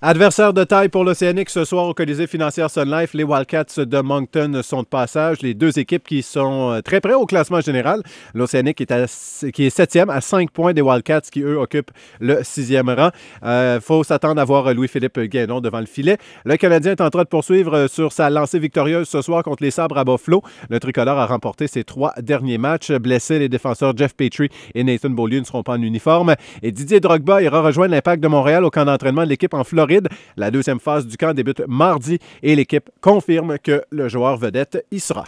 Adversaire de taille pour l'Océanique ce soir au Colisée financière Sun Life, les Wildcats de Moncton sont de passage. Les deux équipes qui sont euh, très près au classement général. L'Océanique est qui est septième à cinq points des Wildcats qui, eux, occupent le sixième rang. Il euh, faut s'attendre à voir Louis-Philippe Guénon devant le filet. Le Canadien est en train de poursuivre euh, sur sa lancée victorieuse ce soir contre les Sabres à Buffalo. Le tricolore a remporté ses trois derniers matchs. Blessés, les défenseurs Jeff Petrie et Nathan Beaulieu ne seront pas en uniforme. Et Didier Drogba ira rejoindre l'Impact de Montréal au camp d'entraînement de l'équipe en La deuxième phase du camp débute mardi et l'équipe confirme que le joueur vedette y sera.